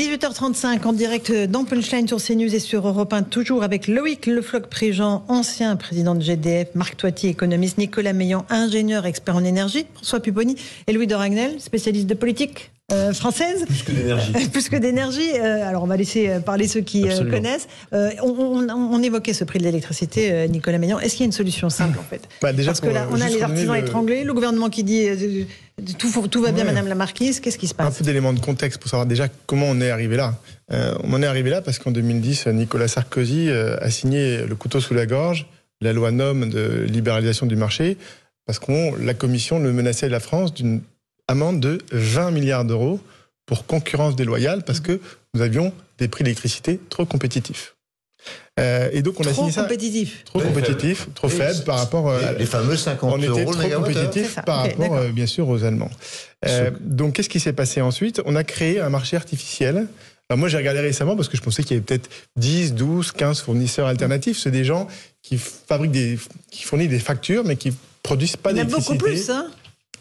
18h35 en direct dans Punchline sur CNews et sur Europe 1, toujours avec Loïc Lefloc-Préjean, ancien président de GDF, Marc Toiti, économiste, Nicolas Meillan, ingénieur expert en énergie, François Pupponi et Louis de Ragnel, spécialiste de politique euh, française. Plus que d'énergie. Plus que d'énergie. Euh, alors on va laisser euh, parler ceux qui connaissent. On, évoquait ce prix de l'électricité, Nicolas Meillan. Est-ce qu'il y a une solution simple en fait? Bah, déjà Parce que là, on a les artisans étranglés, le gouvernement qui dit tout, tout va bien, Madame la Marquise. Qu'est-ce qui se passe? Un peu d'éléments de contexte pour savoir déjà comment on est arrivé là. On en est arrivé là parce qu'en 2010, Nicolas Sarkozy a signé le couteau sous la gorge, la loi NOM de libéralisation du marché, parce que la Commission le menaçait la France d'une amende de 20 milliards d'euros pour concurrence déloyale, parce que nous avions des prix d'électricité trop compétitifs. Euh, et donc on a signé ça. Compétitif. Trop compétitif, trop faible par rapport à les fameux 50 on était trop compétitif par rapport bien sûr aux Allemands. donc qu'est-ce qui s'est passé ensuite? On a créé un marché artificiel moi, j'ai regardé récemment parce que je pensais qu'il y avait peut-être 10, 12, 15 fournisseurs alternatifs. C'est des gens qui fabriquent des, qui fournissent des factures, mais qui produisent pas d'électricité. Il y en a beaucoup plus, hein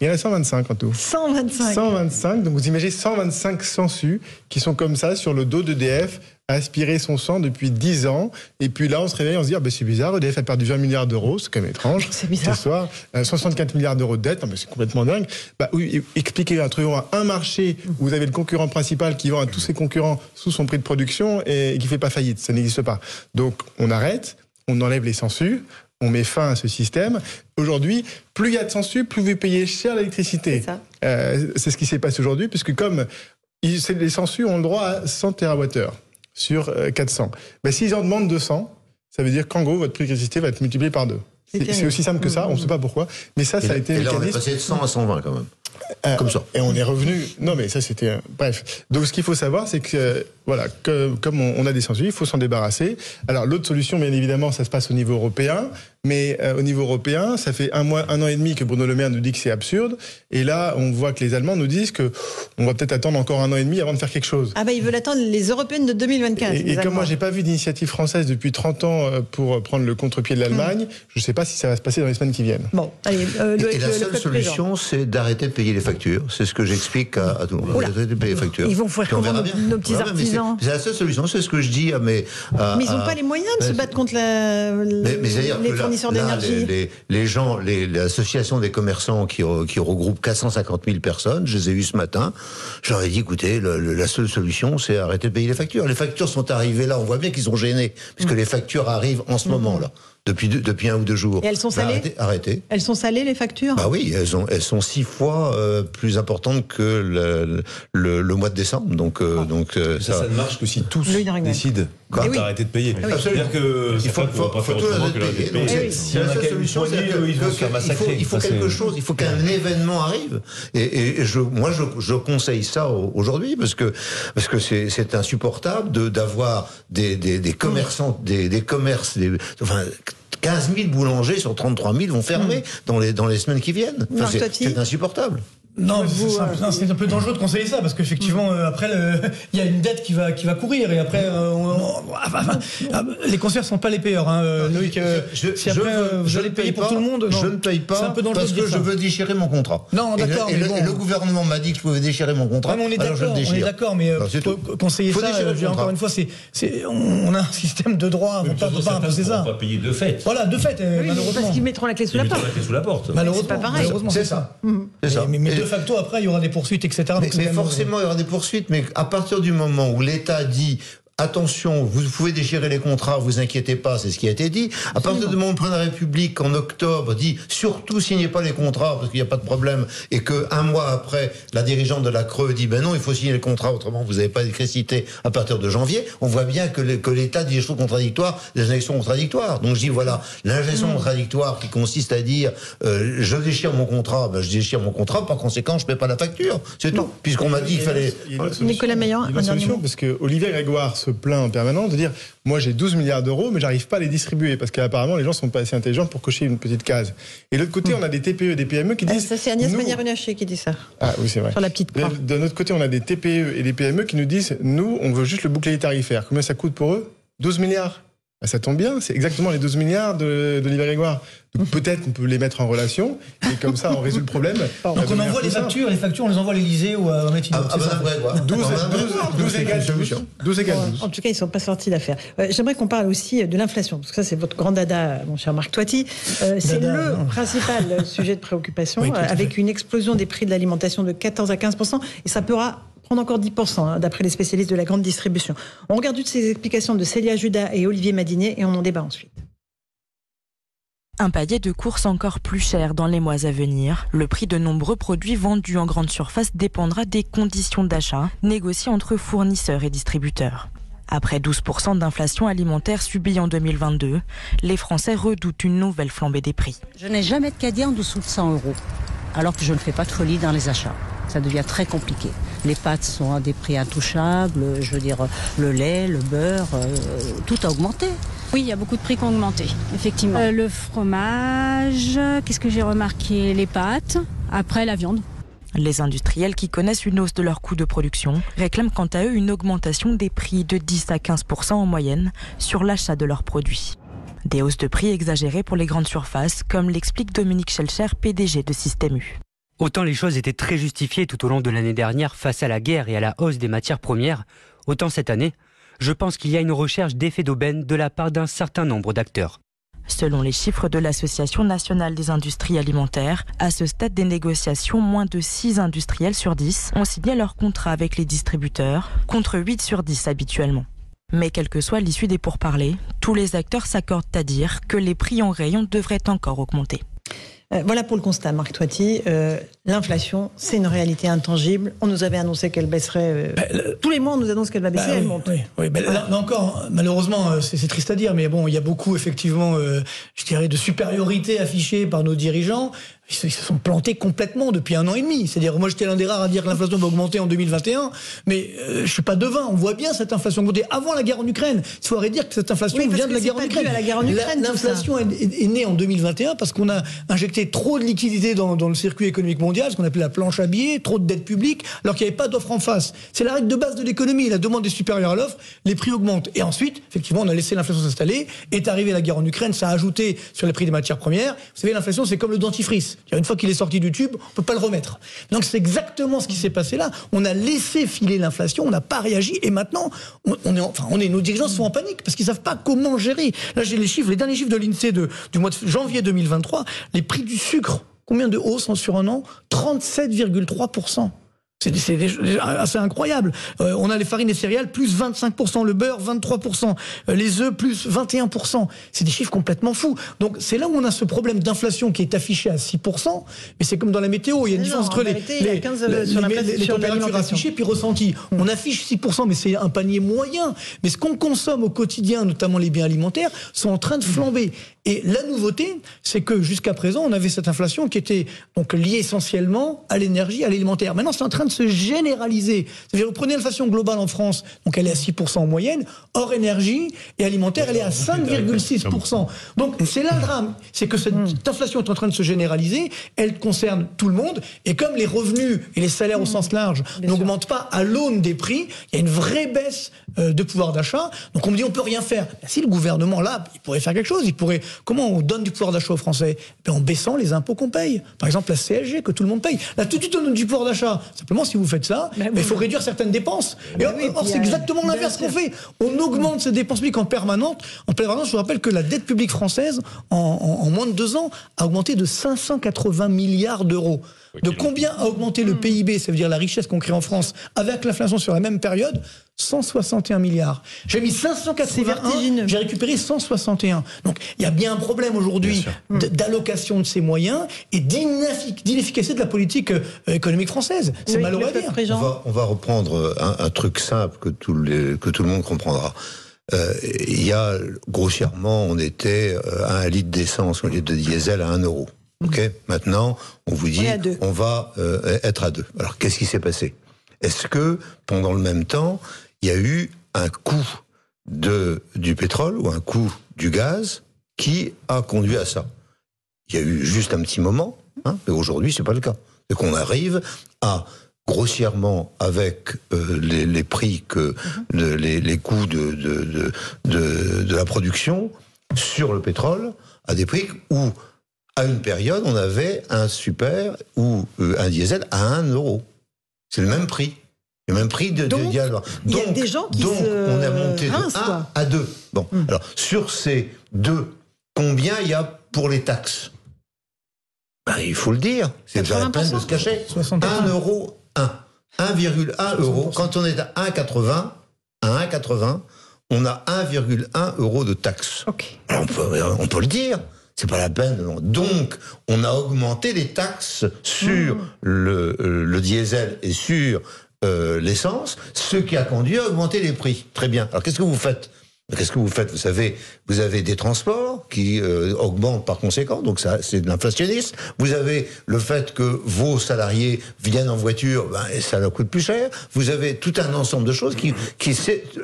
il y en a 125 en tout. 125 125, donc vous imaginez 125 sangsues qui sont comme ça sur le dos d'EDF, aspirer son sang depuis 10 ans. Et puis là, on se réveille, on se dit, ah, ben, c'est bizarre, EDF a perdu 20 milliards d'euros, c'est quand même étrange. C'est bizarre. Ce soir, 64 euh, milliards d'euros de dette, c'est complètement dingue. Bah, oui, expliquez, trouvez un marché où vous avez le concurrent principal qui vend à tous ses concurrents sous son prix de production et qui fait pas faillite. Ça n'existe pas. Donc, on arrête, on enlève les sangsues, on met fin à ce système. Aujourd'hui, plus il y a de censure, plus vous payez cher l'électricité. Euh, c'est ce qui s'est passé aujourd'hui, puisque comme les censures ont le droit à 100 TWh sur 400, euh, ben, s'ils en demandent 200, ça veut dire qu'en gros, votre prix d'électricité va être multiplié par deux. C'est aussi simple que ça, on ne sait pas pourquoi, mais ça, ça a été... Et là, on est passé de 100 à 120 quand même. Euh, comme ça. Et on est revenu. Non, mais ça, c'était. Bref. Donc, ce qu'il faut savoir, c'est que, voilà, comme on, a des censures, il faut s'en débarrasser. Alors, l'autre solution, bien évidemment, ça se passe au niveau européen. Mais euh, au niveau européen, ça fait un mois, un an et demi que Bruno Le Maire nous dit que c'est absurde. Et là, on voit que les Allemands nous disent que on va peut-être attendre encore un an et demi avant de faire quelque chose. Ah bah ils veulent attendre les européennes de 2024. Et, comme moi, j'ai pas vu d'initiative française depuis 30 ans euh, pour prendre le contre-pied de l'Allemagne, hmm. je ne sais pas si ça va se passer dans les semaines qui viennent. Bon, allez. Euh, et, la seule solution, c'est d'arrêter de payer les factures. C'est ce que j'explique à, tout le monde. Arrêter de payer les factures. Ils vont faire comment nos, petits artisans C'est la seule solution. C'est ce que je dis à mes. mais ils n'ont pas les moyens de se battre contre les fournisseurs d'énergie les, gens, l'association des commerçants qui, qui regroupe 450 000 personnes, je les ai eus ce matin, j'aurais dit, écoutez, la seule solution, c'est arrêter de payer les factures. Les factures sont arrivées là, on voit bien qu'ils sont gênés, puisque mm. les factures arrivent en ce mm. moment-là depuis, depuis un ou deux jours. Et elles sont salées arrêtez, Elles sont salées, les factures? Bah oui, elles, ont, elles sont six fois euh, plus importantes que le, le, le, mois de décembre. Donc, euh, ah. donc euh, ça, ça, ne marche que si tous décident d'arrêter de payer. Ah C'est-à-dire que il faut, faut, faut, faut tout arrêter de payer. Si la seule solution, c'est qu'il faut, quelque chose, il faut qu'un événement arrive. Et, et je, moi, je, je conseille ça aujourd'hui parce que parce que c'est insupportable de d'avoir des, des, des commerçants, des, des commerces, des, enfin 15 000 boulangers sur 33 000 vont fermer hmm. dans, les, dans les semaines qui viennent. c'est insupportable. Non, c'est un, peu dangereux de conseiller ça parce qu'effectivement euh, après il y a une dette qui va qui va courir et après euh, ah, bah, bah, ah, les concerts sont pas les payeurs hein, euh. Je, si après vous allez payer pour tout le monde, je ne paye pas parce que je veux déchirer mon contrat. Non, d'accord. Et, le, gouvernement m'a dit que je pouvais déchirer mon contrat. on est d'accord, on est d'accord, mais conseiller ça, encore une fois, c'est on a un système de droit, on ne peut pas imposer ça. On va payer de fait. Voilà, de fait, malheureusement. Parce qu'ils mettront la clé sous la porte. Malheureusement, c'est ça. C'est ça de facto, après, il y aura des poursuites, etc. mais forcément, il y aura des poursuites, mais à partir du moment où l'État dit attention, vous pouvez déchirer les contrats, vous inquiétez pas, c'est ce qui a été dit. À partir du moment où le président de la République, en octobre, dit surtout signez pas les contrats parce qu'il n'y a pas de problème, et que un mois après, la dirigeante de la Creux dit ben non, il faut signer les contrats, autrement vous n'avez pas d'électricité à partir de janvier, on voit bien que l'État dit des choses contradictoires, des injections contradictoires. Donc je dis voilà, l'injection hmm. contradictoire qui consiste à dire euh, je déchire mon contrat, ben, je déchire mon contrat, par conséquent je ne paie pas la facture. C'est tout. Puisqu'on m'a dit qu'il fallait. Nicolas Meillan, une solution, parce que Olivier Grégoire plein en permanence de dire moi j'ai 12 milliards d'euros mais j'arrive pas à les distribuer parce qu'apparemment les gens sont pas assez intelligents pour cocher une petite case. Et de l'autre côté, on a des TPE et des PME qui disent. ça, c'est Agnès Pannier-Runacher qui dit ça. Ah oui, c'est vrai. Sur la petite De notre côté, on a des TPE et des PME qui nous disent nous, on veut juste le bouclier tarifaire. Combien ça coûte pour eux? 12 milliards. Bah, ça tombe bien, c'est exactement les 12 milliards de, de Grégoire. Donc peut-être qu'on peut les mettre en relation et comme ça on résout le problème. Donc on envoie les factures, les factures on les envoie à l'Elysée ou à Matignon. Ah, ah, 12, 12, égale 12. 12 égale 12. En tout cas, ils ne sont pas sortis d'affaire. Euh, J'aimerais qu'on parle aussi de l'inflation, parce que ça c'est votre grand dada, mon cher Marc Toiti. Euh, c'est le principal sujet de préoccupation, euh, avec une explosion des prix de l'alimentation de 14 à 15% et ça pourra prendre encore 10%, hein, d'après les spécialistes de la grande distribution. On regarde toutes ces explications de Célia Judas et Olivier Madinier et on en débat ensuite. Un palier de courses encore plus cher dans les mois à venir. Le prix de nombreux produits vendus en grande surface dépendra des conditions d'achat négociées entre fournisseurs et distributeurs. Après 12% d'inflation alimentaire subie en 2022, les Français redoutent une nouvelle flambée des prix. Je n'ai jamais de caddie en dessous de 100 euros, alors que je ne fais pas de folie dans les achats. Ça devient très compliqué. Les pâtes sont à des prix intouchables, je veux dire, le lait, le beurre, euh, tout a augmenté. Oui, il y a beaucoup de prix qui ont augmenté, effectivement. Euh, le fromage, qu'est-ce que j'ai remarqué? Les pâtes, après la viande. Les industriels qui connaissent une hausse de leurs coûts de production réclament quant à eux une augmentation des prix de 10 à 15% en moyenne sur l'achat de leurs produits. Des hausses de prix exagérées pour les grandes surfaces, comme l'explique Dominique Schelcher, PDG de Système U. Autant les choses étaient très justifiées tout au long de l'année dernière face à la guerre et à la hausse des matières premières, autant cette année, je pense qu'il y a une recherche d'effet d'aubaine de la part d'un certain nombre d'acteurs. Selon les chiffres de l'Association nationale des industries alimentaires, à ce stade des négociations, moins de 6 industriels sur 10 ont signé leur contrat avec les distributeurs, contre 8 sur 10 habituellement. Mais quelle que soit l'issue des pourparlers, tous les acteurs s'accordent à dire que les prix en rayon devraient encore augmenter. Euh, voilà pour le constat, Marc Toiti. Euh, l'inflation, c'est une réalité intangible. On nous avait annoncé qu'elle baisserait. Euh, bah, tous les mois, on nous annonce qu'elle va baisser, bah elle monte. Oui, bah, là, encore, malheureusement, c'est triste à dire, mais bon, il y a beaucoup, effectivement, je dirais, de supériorité affichée par nos dirigeants ils se sont plantés complètement depuis un an et demi. C'est-à-dire, moi, j'étais l'un des rares à dire que l'inflation va augmenter en 2021, mais euh, je suis pas devin. On voit bien cette inflation augmenter avant la guerre en Ukraine. Il de dire que cette inflation vient de la guerre, en Ukraine. L'inflation est, née en 2021 parce qu'on a injecté trop de liquidités dans, dans, le circuit économique mondial, ce qu'on appelle la planche à billets, trop de dettes publiques, alors qu'il n'y avait pas d'offre en face. C'est la règle de base de l'économie. La demande est supérieure à l'offre, les prix augmentent. Et ensuite, effectivement, on a laissé l'inflation s'installer. Est arrivée la guerre en Ukraine, ça a ajouté sur les prix des matières premières. Vous savez, l'inflation, c'est comme le dentifrice. Une fois qu'il est sorti du tube, on peut pas le remettre. Donc c'est exactement ce qui s'est passé là. On a laissé filer l'inflation, on n'a pas réagi, et maintenant, on, est, enfin, on est, nos dirigeants sont en panique parce qu'ils savent pas comment gérer. Là, j'ai les chiffres, les derniers chiffres de l'Insee du mois de janvier 2023. Les prix du sucre, combien de hausse sur un an? 37,3 c'est assez incroyable. Euh, on a les farines et céréales plus 25%, le beurre 23%, euh, les œufs plus 21%. C'est des chiffres complètement fous. Donc c'est là où on a ce problème d'inflation qui est affiché à 6%, mais c'est comme dans la météo, il y a une différence entre les, les, températures affichées puis ressenties. On affiche 6%, mais c'est un panier moyen. Mais ce qu'on consomme au quotidien, notamment les biens alimentaires, sont en train de flamber. Et la nouveauté, c'est que jusqu'à présent, on avait cette inflation qui était donc liée essentiellement à l'énergie, à l'alimentaire. Maintenant, c'est en train de se généraliser. C'est-à-dire, vous prenez l'inflation globale en France, donc elle est à 6% en moyenne, hors énergie et alimentaire, elle est à 5,6%. Donc c'est là le drame, c'est que cette inflation est en train de se généraliser, elle concerne tout le monde, et comme les revenus et les salaires au sens large n'augmentent pas à l'aune des prix, il y a une vraie baisse de pouvoir d'achat. Donc on me dit on peut rien faire. Ben, si le gouvernement là, il pourrait faire quelque chose, il pourrait Comment on donne du pouvoir d'achat aux Français? Ben, En baissant les impôts qu'on paye. Par exemple, la CSG que tout le monde paye. Là, tout de suite, on donne du pouvoir d'achat. Simplement, si vous faites ça, ben ben, il faut réduire certaines dépenses. Et or, c'est exactement l'inverse qu'on fait. On augmente ces dépenses publiques en permanence. En permanence, je vous rappelle que la dette publique française, en, moins de deux ans, a augmenté de 580 milliards d'euros. De combien a augmenté le PIB, ça veut dire la richesse qu'on crée en France, avec l'inflation sur la même période? 161 milliards. J'ai mis 581, j'ai récupéré 161. Donc il y a bien un problème aujourd'hui d'allocation de ces moyens et d'inefficacité de la politique euh, économique française. C'est malheureux à dire. On va, on va reprendre un, truc simple que tout, les, que tout le monde comprendra. Euh, il y a, grossièrement, on était euh, à un litre d'essence, un litre de diesel à 1 euro. Ok? Maintenant, on vous dit, on, va être à deux. Alors, qu'est-ce qui s'est passé? Est-ce que, pendant le même temps, il y a eu un coût de, du pétrole ou un coût du gaz qui a conduit à ça. Il y a eu juste un petit moment, hein, mais aujourd'hui c'est pas le cas. Et qu'on arrive à grossièrement avec euh, les, prix que mhm. les, coûts de, de, de, la production sur le pétrole à des prix où à une période on avait un super ou euh, un diesel à 1 euro. C'est le même prix. Le même prix de, donc, Donc, il y a des gens qui donc on a monté de 1 à 2. Bon, hmm. alors sur ces deux, combien il y a pour les taxes? Ben, Il faut le dire, c'est déjà la peine de se cacher. 1 euro 1. 1,1 euro. Quand on est à 1,80, à 1,80, on a 1,1 euro de taxes. on, peut, le dire. C'est pas la peine. Donc, on a augmenté les taxes sur mmh. le, euh, le, diesel et sur euh, l'essence, ce qui a conduit à augmenter les prix. Très bien. Alors, qu'est-ce que vous faites? Qu'est-ce que vous faites? Vous savez, vous avez des transports qui euh, augmentent par conséquent, donc ça, c'est de l'inflationniste. Vous avez le fait que vos salariés viennent en voiture, ben, et ça leur coûte plus cher. Vous avez tout un ensemble de choses qui, qui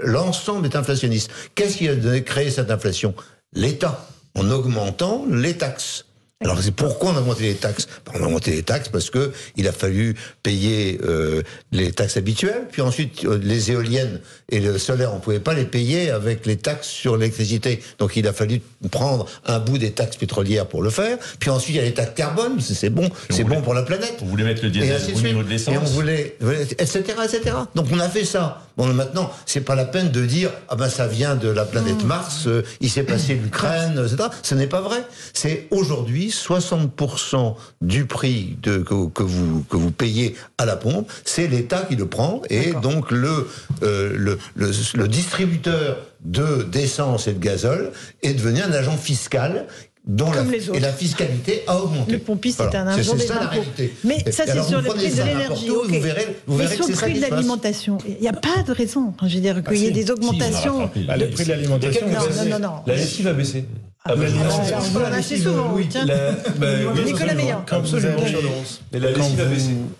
l'ensemble est inflationniste. Qu'est-ce qui a créé cette inflation? L'État, en augmentant les taxes. Alors c'est pourquoi on a augmenté les taxes? Ben, On a augmenté les taxes parce que il a fallu payer euh, les taxes habituelles, puis ensuite euh, les éoliennes et le solaire, on pouvait pas les payer avec les taxes sur l'électricité. Donc il a fallu prendre un bout des taxes pétrolières pour le faire. Puis ensuite il y a les taxes carbone, c'est bon, c'est bon pour la planète. On voulait mettre le diesel au niveau de l'essence? Et on voulait, etc., etc. Donc on a fait ça. Bon maintenant, c'est pas la peine de dire ah ben ça vient de la planète mmh. Mars, euh, il s'est passé l'Ukraine, etc. Ce n'est pas vrai. C'est aujourd'hui 60% du prix de, que, vous, que vous payez à la pompe, c'est l'État qui le prend et donc le, euh, le, le, distributeur de d'essence et de gazole est devenu un agent fiscal dont la, et la fiscalité a augmenté. Le pompiste est un agent des impôts. Mais ça, c'est sur le prix de l'énergie. Vous verrez, vous verrez Mais sur le prix de l'alimentation, il n'y a pas de raison. Je veux dire qu'il y ait des augmentations. le prix de l'alimentation, non, non, non. La lessive a baissé. Ah, bah, vous en achetez souvent, oui. Tiens. Bah, Nicolas Meillan.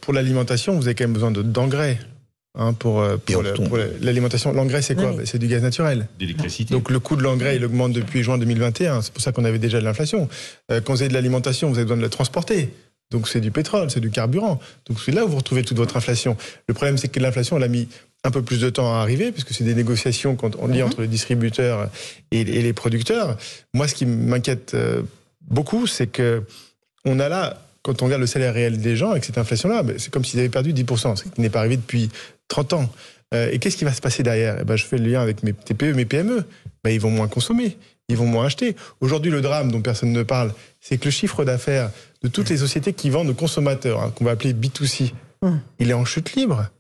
pour l'alimentation, vous avez quand même besoin d'engrais. Hein, pour, euh, pour, l'alimentation. L'engrais, c'est quoi C'est du gaz naturel. D'électricité. Donc le coût de l'engrais, il augmente depuis juin 2021. C'est pour ça qu'on avait déjà de l'inflation. Euh, quand vous avez de l'alimentation, vous avez besoin de la transporter. Donc c'est du pétrole, c'est du carburant. Donc c'est là où vous retrouvez toute votre inflation. Le problème, c'est que l'inflation, elle a mis un peu plus de temps à arriver, puisque c'est des négociations qu'on lit mhm. entre les distributeurs et, les producteurs. Moi, ce qui m'inquiète euh, beaucoup, c'est que on a là, quand on regarde le salaire réel des gens avec cette inflation-là, ben, c'est comme s'ils avaient perdu 10%, ce qui n'est pas arrivé depuis 30 ans. Euh, et qu'est-ce qui va se passer derrière? Eh ben, Je fais le lien avec mes TPE, mes PME. Ben, ils vont moins consommer, ils vont moins acheter. Aujourd'hui, le drame dont personne ne parle, c'est que le chiffre d'affaires de toutes les sociétés qui vendent aux consommateurs, hein, qu'on va appeler B2C, hum. il est en chute libre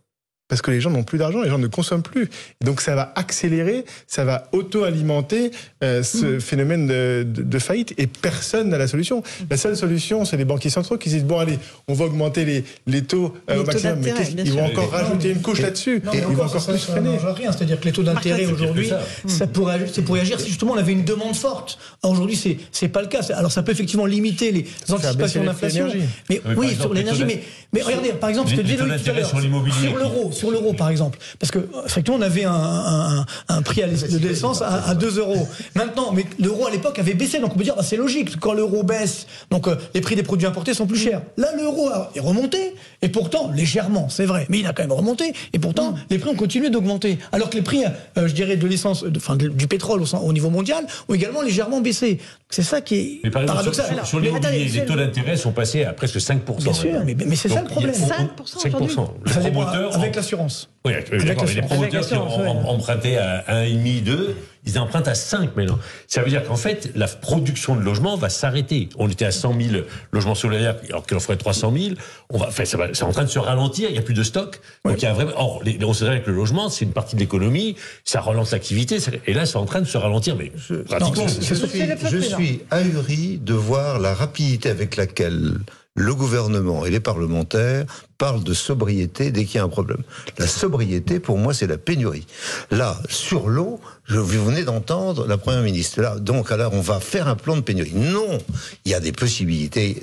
parce que les gens n'ont plus d'argent, les gens ne consomment plus. donc ça va accélérer, ça va auto-alimenter euh, ce mmh. phénomène de, faillite et personne n'a la solution. La seule solution, c'est les banquiers centraux qui disent bon allez, on va augmenter les, les taux euh, au maximum, mais ils vont encore rajouter une couche là-dessus? Ils vont encore plus freiner. C'est-à-dire que les taux d'intérêt aujourd'hui, ça pourrait, c'est pour agir si justement on avait une demande forte. Aujourd'hui, c'est c'est pas le cas. Alors ça peut effectivement limiter les anticipations d'inflation. Mais oui, sur l'énergie. Mais mais regardez, par exemple, ce que à l'heure sur l'euro sur l'euro, par exemple. Parce que, effectivement, on avait un, un, un prix à de l'essence à, 2 euros. Maintenant, mais l'euro à l'époque avait baissé, donc on peut dire, bah, c'est logique. Quand l'euro baisse, donc euh, les prix des produits importés sont plus chers. Là, l'euro est remonté, et pourtant, légèrement, c'est vrai, mais il a quand même remonté, et pourtant, mm. les prix ont continué d'augmenter. Alors que les prix, euh, je dirais, de l'essence, enfin, du pétrole au, niveau mondial ont également légèrement baissé. C'est ça qui est mais par paradoxal. Sur, sur, l'immobilier, les taux d'intérêt sont passés à presque 5%. Bien sûr, mais, mais c'est ça le problème. 5%, 5%. Le promoteur, avec l'assurance. Oui, d'accord, les promoteurs qui ont emprunté à 1,5, 2, ils empruntent à 5 maintenant. Ça veut dire qu'en fait, la production de logements va s'arrêter. On était à 100 000 logements solidaires, alors qu'il en faudrait 300 000. On va, enfin, c'est en train de se ralentir, il n'y a plus de stock. Donc il y a vraiment, or, les, on sait que le logement, c'est une partie de l'économie, ça relance l'activité, et là, c'est en train de se ralentir, mais pratiquement. je, suis, je suis ahuri de voir la rapidité avec laquelle le gouvernement et les parlementaires parlent de sobriété dès qu'il y a un problème. La sobriété, pour moi, c'est la pénurie. Là, sur l'eau, je, vous venez d'entendre la Première ministre. Là, donc, alors, on va faire un plan de pénurie. Non, il y a des possibilités.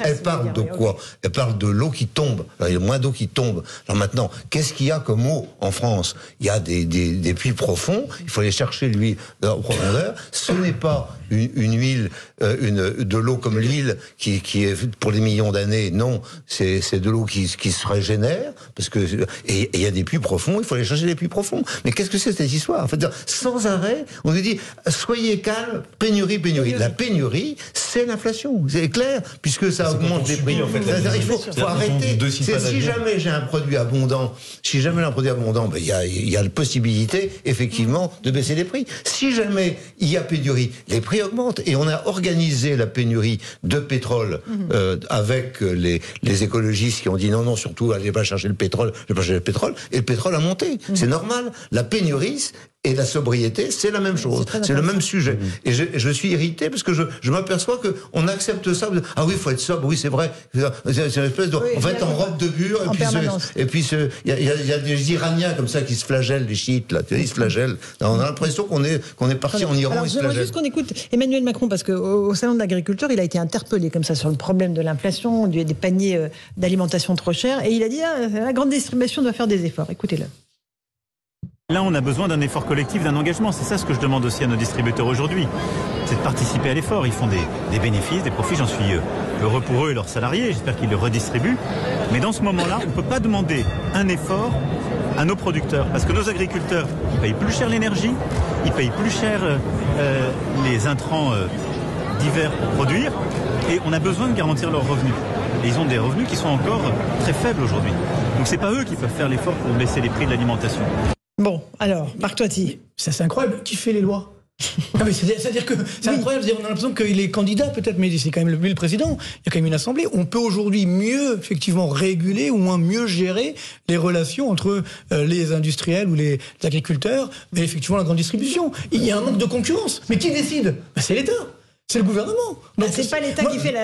elle parle de quoi? Elle parle de l'eau qui tombe. il y a moins d'eau qui tombe. Alors maintenant, qu'est-ce qu'il y a comme eau en France? Il y a des, des, puits profonds. Il faut aller chercher l'huile en profondeur. Ce n'est pas une, huile, euh, une, de l'eau comme l'huile qui, qui est pour des millions d'années. Non, c'est de l'eau qui qui se régénèrent, parce que et il y a des puits profonds, il faut aller chercher des puits profonds. Mais qu'est-ce que c'est cette histoire? En Sans arrêt, on nous dit soyez calme, pénurie, pénurie. La pénurie, c'est l'inflation, c'est clair, puisque ça augmente les prix. En fait, il faut, faut arrêter. Si jamais j'ai un produit abondant, si jamais j'ai un produit abondant, ben, il y, a, y a la possibilité effectivement de baisser les prix. Si jamais il y a pénurie, les prix augmentent et on a organisé la pénurie de pétrole mhm. euh, avec les, les écologistes qui ont dit non, non, surtout, allez pas chercher le pétrole, je pas chercher le pétrole, et le pétrole a monté. C'est normal. La pénurie, et la sobriété, c'est la même chose. C'est le même sujet. Et je, je, suis irrité parce que je, je m'aperçois qu'on accepte ça. Ah oui, il faut être sobre. Oui, c'est vrai. C'est une espèce de. on va être en robe de bure. Et puis, il y, y, a des Iraniens comme ça qui se flagellent, les chiites, là. Ils se flagellent. On a l'impression qu'on est, qu'on est parti en Iran. Alors, je juste qu'on écoute Emmanuel Macron parce qu'au au Salon de l'agriculture, il a été interpellé comme ça sur le problème de l'inflation, des paniers euh, d'alimentation trop chers. Et il a dit ah, la grande distribution doit faire des efforts. Écoutez-le. Là, on a besoin d'un effort collectif, d'un engagement. C'est ça ce que je demande aussi à nos distributeurs aujourd'hui. C'est de participer à l'effort. Ils font des, bénéfices, des profits. J'en suis euh, heureux pour eux et leurs salariés. J'espère qu'ils le redistribuent. Mais dans ce moment-là, on ne peut pas demander un effort à nos producteurs. Parce que nos agriculteurs, ils payent plus cher l'énergie, ils payent plus cher euh, euh, les intrants divers pour produire. Et on a besoin de garantir leurs revenus. Et ils ont des revenus qui sont encore très faibles aujourd'hui. Donc c'est pas eux qui peuvent faire l'effort pour baisser les prix de l'alimentation. Bon, alors, Marc Toiti. Ça, c'est incroyable. Qui fait les lois c'est-à-dire que c'est incroyable, on a l'impression qu'il est candidat peut-être, mais c'est quand même le président. Il y a quand même une assemblée. On peut aujourd'hui mieux, effectivement, réguler ou moins mieux gérer les relations entre euh, les industriels ou les, agriculteurs et effectivement la grande distribution. Il y a un manque de concurrence. Mais qui décide? Ben, C'est l'État. C'est le gouvernement. Donc c'est pas l'État qui fait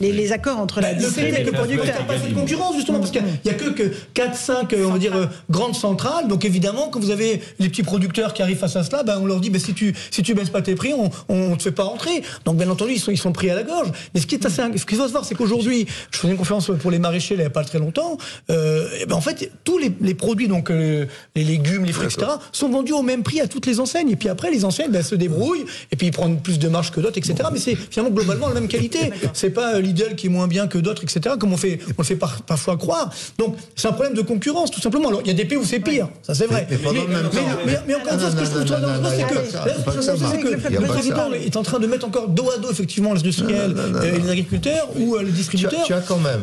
les, accords entre la le que le producteur. Il n'y a pas de concurrence justement parce qu'il n'y a que, que 4 5 on va dire euh, grandes centrales. Donc évidemment quand vous avez les petits producteurs qui arrivent face à cela, ben on leur dit ben, si tu si tu baisses pas tes prix, on on te fait pas rentrer. Donc bien entendu ils sont ils sont pris à la gorge. Mais ce qui est assez ce qu'il faut se voir c'est qu'aujourd'hui, je faisais une conférence pour les maraîchers il n'y a pas très longtemps. Euh, ben en fait tous les, les produits donc euh, les légumes, les fruits etc sont vendus au même prix à toutes les enseignes. Et puis après les enseignes ben, se débrouillent et puis ils prennent plus de marge que d'autres etc. Mais c'est finalement globalement la même qualité. C'est pas euh, Lidl qui est moins bien que d'autres, etc. Comme on fait, on le fait parfois croire. Donc c'est un problème de concurrence, tout simplement. Alors il y a des pays où c'est pire, ça c'est vrai. Mais, encore une fois, ce que je trouve très dangereux, c'est que le président est en train de mettre encore dos à dos effectivement les industriels et les agriculteurs ou euh, les distributeurs.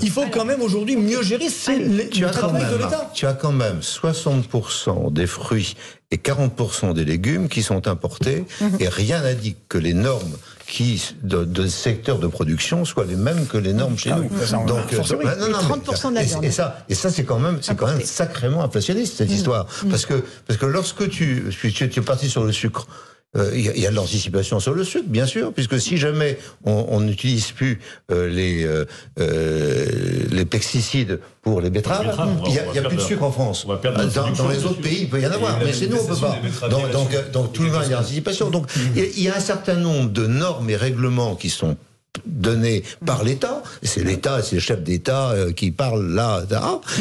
Il faut quand même aujourd'hui mieux gérer le travail de l'État. Tu as quand même 60% des fruits et 40% des légumes qui sont importés mhm. et rien n'a dit que les normes qui de, de, secteur de production soient les mêmes que les normes chez ah nous. Donc, euh, non, non, 30% de la et, et, ça, et ça c'est quand même, c'est quand même sacrément inflationniste cette mmh. histoire, mmh. parce que parce que lorsque tu, tu, tu es parti sur le sucre. Euh, il y, a de l'anticipation sur le sucre, bien sûr, puisque si jamais on n'utilise plus euh, les euh, les pesticides pour les betteraves, il n'y a, plus de sucre en France. Dans, les autres pays, il peut y en avoir, mais chez nous, on peut pas. Donc, donc, donc, tout le monde, il y a l'anticipation. Donc, il y a un certain nombre de normes et règlements qui sont donnés par l'État, c'est l'État, c'est le chef d'État qui parle là,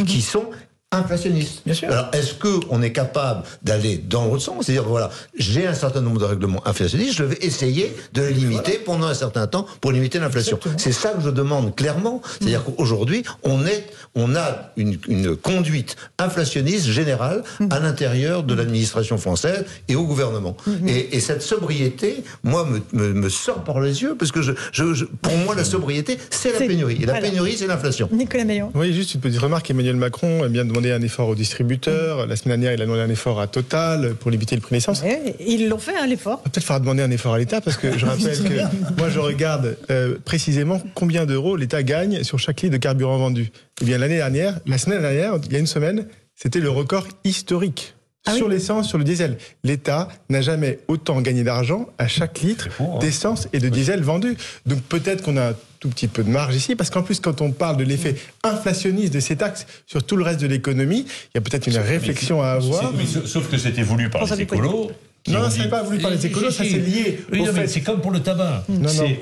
qui sont inflationniste. Bien sûr. Alors, est-ce qu'on est capable d'aller dans l'autre sens? C'est-à-dire, voilà, j'ai un certain nombre de règlements inflationnistes, je vais essayer de les limiter pendant un certain temps pour limiter l'inflation. C'est ça que je demande clairement. C'est-à-dire mmh. qu'aujourd'hui, on, est, on a une, une conduite inflationniste générale mmh. à l'intérieur de l'administration française et au gouvernement. Mmh. Et, et, cette sobriété, moi, me, me, me, sort par les yeux, parce que je, je, pour moi, la sobriété, c'est la pénurie. Et la pénurie, c'est l'inflation. Nicolas Meillon. Oui, juste une petite remarque. Emmanuel Macron aime bien demandé un effort aux distributeurs. La semaine dernière, il a demandé un effort à Total pour limiter le prix d'essence. ils l'ont fait, hein, l'effort. Peut-être falloir demander un effort à l'État parce que je rappelle que moi, je regarde euh, précisément combien d'euros l'État gagne sur chaque litre de carburant vendu. Eh bien, l'année dernière, la semaine dernière, il y a une semaine, c'était le record historique. Ah sur l'essence, sur le diesel. L'État n'a jamais autant gagné d'argent à chaque litre hein. d'essence et de diesel vendu. Donc peut-être qu'on a un tout petit peu de marge ici, parce qu'en plus, quand on parle de l'effet inflationniste de ces taxes sur tout le reste de l'économie, il y a peut-être une réflexion à avoir. sauf que c'était voulu par les écolos. Non, ce n'est pas voulu par les écolos, ça c'est lié. c'est comme pour le tabac.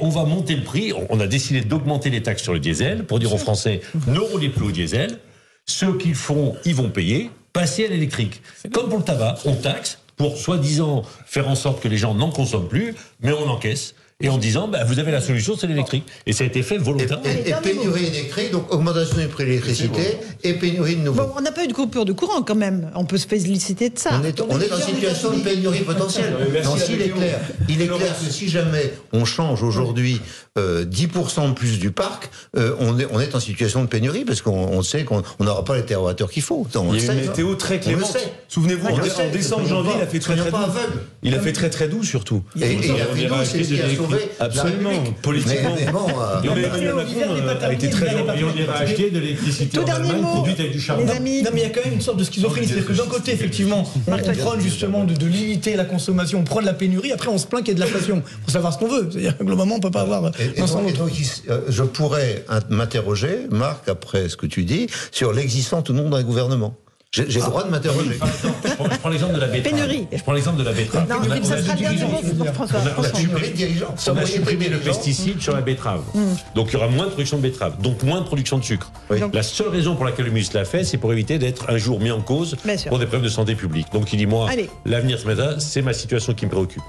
On va monter le prix. On a décidé d'augmenter les taxes sur le diesel pour dire aux Français ne roulez plus au diesel. Ceux qui le font, ils vont payer passer à l'électrique. Comme pour le tabac, on taxe pour soi-disant faire en sorte que les gens n'en consomment plus, mais on encaisse. Et en disant bah, vous avez la solution, c'est l'électrique. Et ça a été fait volontairement. Et, et pénurie électrique, donc augmentation du prix de l'électricité et pénurie de nouveau. Bon, on n'a pas eu de coupure de courant quand même. On peut se féliciter de ça. On est, on est en situation de pénurie potentielle. Non, est clair, il est clair que si jamais on change aujourd'hui euh, 10% de plus du parc, euh, on, est, on est en situation de pénurie parce qu'on on sait qu'on n'aura pas les terroirs qu'il faut. On il y a une météo très clémente. Souvenez-vous, en, décembre, janvier, il a fait très très doux. Il a fait très très doux surtout. Et, il a fait doux, c'est a sauvé Absolument, politiquement. Mais, bon, euh, Emmanuel Macron a été très gentil. On ira acheter de l'électricité en Allemagne produite avec du charbon. Non, mais il y a quand même une sorte de schizophrénie. C'est-à-dire que d'un côté, effectivement, on prône justement de, de limiter la consommation, on prône la pénurie, après on se plaint qu'il y ait de l'inflation. Il faut savoir ce qu'on veut. C'est-à-dire que globalement, on ne peut pas avoir et, donc, je pourrais m'interroger, Marc, après ce que tu dis, sur l'existence ou non d'un gouvernement. J'ai le droit de m'interroger. Je prends l'exemple de la betterave. Pénurie. Je prends l'exemple de la betterave. Non, on a, ça sera dernier mot, François. On a, on a supprimé le pesticide sur la betterave. Donc il y aura moins de production de betterave, donc moins de production de sucre. Oui. La seule raison pour laquelle le ministre l'a fait, c'est pour éviter d'être un jour mis en cause pour des problèmes de santé publique. Donc il dit moi, l'avenir ce matin, c'est ma situation qui me préoccupe.